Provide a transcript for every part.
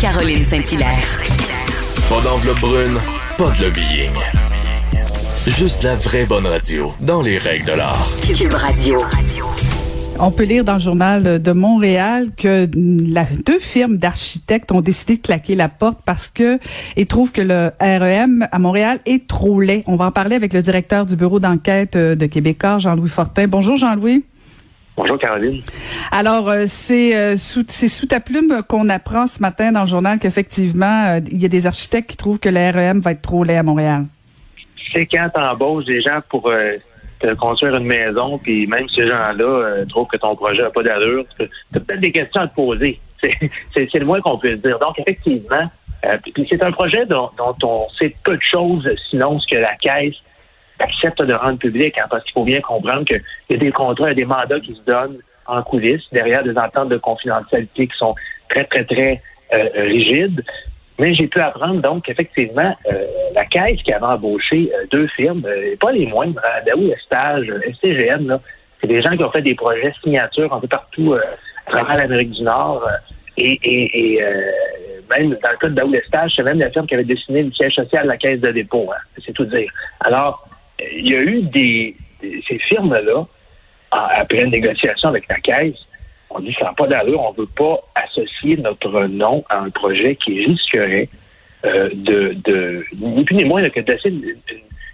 Caroline Saint-Hilaire. Pas d'enveloppe brune, pas de lobbying. Juste la vraie bonne radio, dans les règles de l'art. Cube Radio. On peut lire dans le journal de Montréal que la, deux firmes d'architectes ont décidé de claquer la porte parce que ils trouvent que le REM à Montréal est trop laid. On va en parler avec le directeur du bureau d'enquête de Québécois, Jean-Louis Fortin. Bonjour Jean-Louis. Bonjour Caroline. Alors, euh, c'est euh, sous, sous ta plume qu'on apprend ce matin dans le journal qu'effectivement, euh, il y a des architectes qui trouvent que le REM va être trop laid à Montréal. C'est quand tu embauches des gens pour te construire une maison, puis même ces gens-là trouvent que ton projet n'a pas d'allure, tu as peut-être des questions à te poser. C'est le moins qu'on puisse dire. Donc, effectivement, puis c'est un projet dont, on sait peu de choses, sinon ce que la Caisse accepte de rendre public, hein, parce qu'il faut bien comprendre qu'il y a des contrats, et des mandats qui se donnent en coulisses, derrière des ententes de confidentialité qui sont très, très, très euh, rigides. Mais j'ai pu apprendre donc qu'effectivement, euh, la Caisse qui avait embauché euh, deux firmes, pas les moindres, hein, Daou Estage, SCGN, c'est des gens qui ont fait des projets signatures un peu partout à travers l'Amérique du Nord. et, même dans le cas de Daou Estage, c'est même la firme qui avait dessiné le siège social de la Caisse de dépôt. Hein, c'est tout dire. Alors, il y a eu des, ces firmes-là, après une négociation avec la Caisse, on dit ça n'a pas d'allure, on ne veut pas associer notre nom à un projet qui risquerait euh, de, de, ni plus ni moins que de une,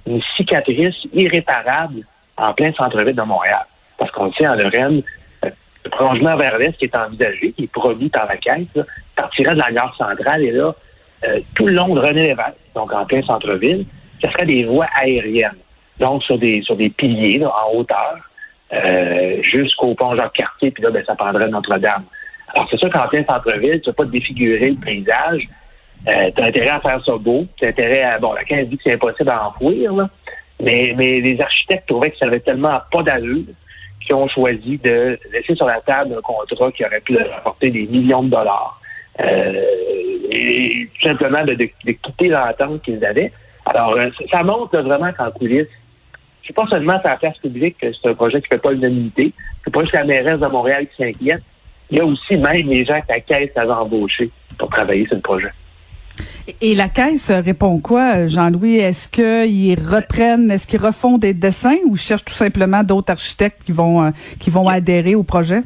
une, cicatrice irréparable en plein centre-ville de Montréal. Parce qu'on sait en Lorraine, euh, le prolongement vers l'est qui est envisagé, qui est produit par la Caisse, partirait de la gare centrale et là, euh, tout le long de René Lévesque, donc en plein centre-ville, ce serait des voies aériennes donc sur des sur des piliers en hauteur, euh, jusqu'au pont Jacques-Cartier, puis là, ben, ça prendrait Notre-Dame. Alors, c'est sûr qu'en plein centre-ville, tu vas pas défigurer le paysage. Euh, tu intérêt à faire ça beau. Tu as intérêt à... Bon, la 15 dit que c'est impossible à enfouir, là. Mais, mais les architectes trouvaient que ça avait tellement pas d'allure qu'ils ont choisi de laisser sur la table un contrat qui aurait pu leur apporter des millions de dollars. Euh, et tout simplement de, de, de quitter l'entente qu'ils avaient. Alors, euh, ça montre vraiment qu'en coulisses, c'est pas seulement sur la place publique que c'est un projet qui fait pas l'unanimité. C'est pas juste la mairesse de Montréal qui s'inquiète. Il y a aussi même les gens que la Caisse avait embauchés pour travailler sur le projet. Et la Caisse répond quoi, Jean-Louis? Est-ce qu'ils reprennent, est-ce qu'ils refont des dessins ou cherchent tout simplement d'autres architectes qui vont, euh, qui vont adhérer au projet?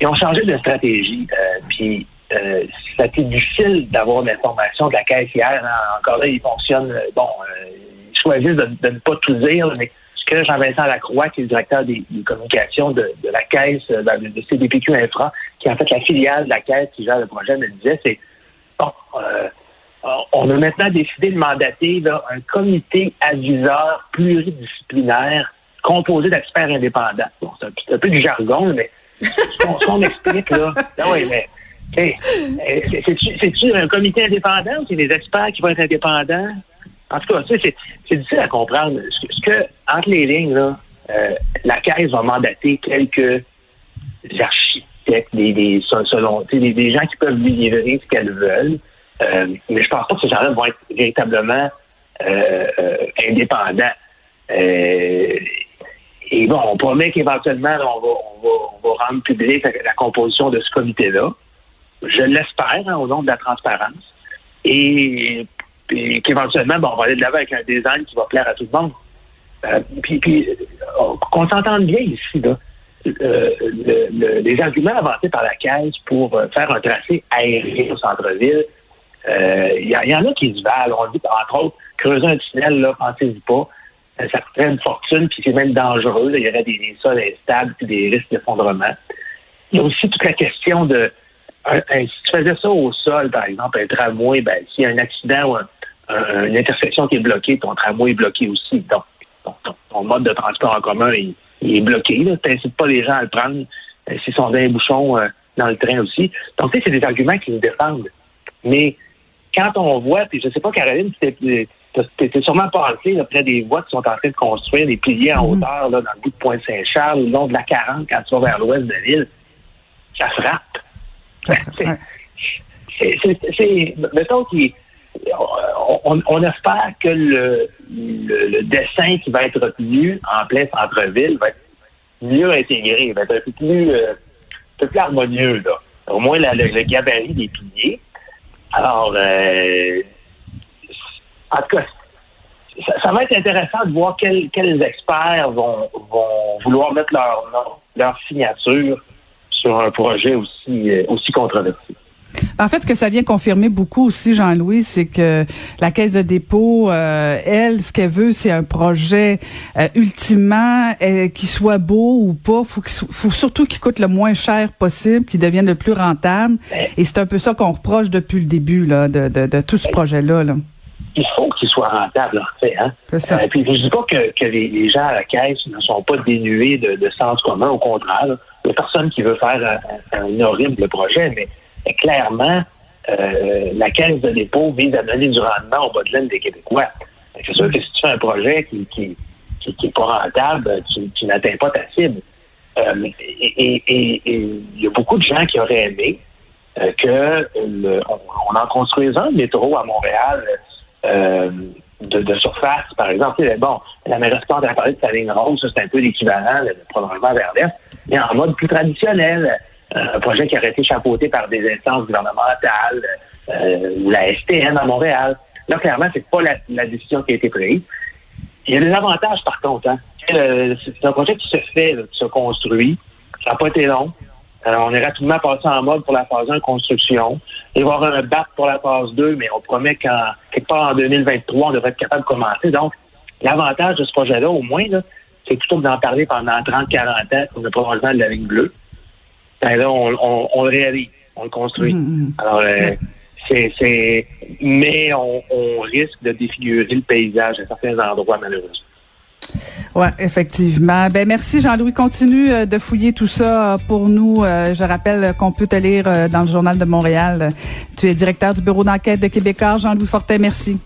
Ils ont changé de stratégie. Euh, puis euh, ça a été difficile d'avoir l'information de la Caisse hier. Hein. Encore là, ils fonctionnent, bon, choisissent de, ne pas tout dire, mais ce que Jean-Vincent Lacroix, qui est le directeur des, communications de, la Caisse, euh, ben, de, CDPQ Infra, qui est en fait la filiale de la Caisse qui gère le projet, me disait, c'est bon, euh, on a maintenant décidé de mandater un comité aviseur pluridisciplinaire composé d'experts indépendants. Bon, c'est un, peu du jargon, mais ce qu'on explique là, ah oui, mais euh, c'est-tu un comité indépendant ou c'est des experts qui vont être indépendants? En tout cas, c'est difficile à comprendre. Ce que, entre les lignes, euh, la Caisse va mandater quelques architectes, des, des, des, des gens qui peuvent livrer ce qu'elles veulent. Euh, mais je pense pas que ces gens-là vont être véritablement euh, indépendants. et bon, on promet qu'éventuellement, on va rendre publique la, composition de ce comité-là. Je l'espère, hein, au nom de la transparence. Et puis qu'éventuellement, bon, on va aller de l'avant avec un design qui va plaire à tout le monde. Euh, puis, puis euh, qu'on s'entende bien ici, là. Euh, les arguments avancés par la Caisse pour faire un tracé aérien au centre-ville, il y, en a qui se valent. On dit, entre autres, creuser un tunnel, là, pensez-y pas. ça coûterait une fortune, puis c'est même dangereux. Il y aurait des, des sols instables, puis des risques d'effondrement. Il y a aussi toute la question de si tu faisais ça au sol, par exemple, un tramway, ben, s'il y a un accident ou une intersection qui est bloquée, ton tramway est bloqué aussi. Donc, ton, mode de transport en commun il, est bloqué. Tu n'incites pas les gens à le prendre euh, s'ils sont dans un bouchon euh, dans le train aussi. Donc, tu sais, c'est des arguments qui nous défendent. Mais quand on voit, puis je sais pas, Caroline, tu étais sûrement passé près des voies qui sont en train de construire, des piliers en mm-hmm. hauteur là, dans le bout de Pointe-Saint-Charles, le long de la 40, quand tu vas vers l'ouest de ville, ça frappe. C'est, mettons qu'on on, espère que le, dessin qui va être retenu en plein centre-ville va être mieux intégré, va être un peu plus, euh, un peu plus harmonieux. Là. Au moins, le, gabarit des piliers. Alors, euh, en tout cas, ça, va être intéressant de voir quels, experts vont, vont vouloir mettre leur leur signature sur un projet aussi, euh, aussi controversé. En fait, ce que ça vient confirmer beaucoup aussi, Jean-Louis, c'est que la Caisse de dépôt, euh, elle, ce qu'elle veut, c'est un projet euh, ultimement euh, qui soit beau ou pas. Faut, faut surtout qu'il coûte le moins cher possible, qu'il devienne le plus rentable. Et c'est un peu ça qu'on reproche depuis le début là, de, de, de tout ce projet-là. Là. Il faut qu'il soit rentable, en fait. Hein? Ça. Puis je dis pas que, que les, gens à la caisse ne sont pas dénués de, de sens commun, au contraire. Il n'y a personne qui veut faire un, un horrible projet, mais clairement, euh, la caisse de dépôt vise à donner du rendement au bas de des Québécois. C'est sûr que si tu fais un projet qui qui, qui, pas rentable, tu, n'atteins pas ta cible. Euh, et il y a beaucoup de gens qui auraient aimé euh, que on, en construise un métro à Montréal de, surface, par exemple. Bon, la mairesse a parlé de sa ligne ça c'est un peu l'équivalent de vers l'est, mais en mode plus traditionnel un projet qui aurait été chapeauté par des instances gouvernementales euh, ou la STM à Montréal. Là, clairement, c'est pas la, décision qui a été prise. Il y a des avantages, par contre. Hein. C'est un projet qui se fait, qui se construit. Ça n'a pas été long. Alors, on est rapidement passé en mode pour la phase 1 construction. Il va y avoir un BAP pour la phase 2, mais on promet qu'en quelque part en 2023, on devrait être capable de commencer. Donc, l'avantage de ce projet-là, au moins, c'est plutôt que d'en parler pendant 30-40 ans pour le prolongement de la ligne bleue, ben là, on, le réalise, on le construit. Mm, mm. Alors, euh, c'est, mais on, risque de défigurer le paysage à certains endroits, malheureusement. Oui, effectivement. Ben merci Jean-Louis. Continue euh, de fouiller tout ça pour nous. Euh, je rappelle qu'on peut te lire dans le Journal de Montréal. Tu es directeur du bureau d'enquête de Québécois. Jean-Louis Fortin, merci.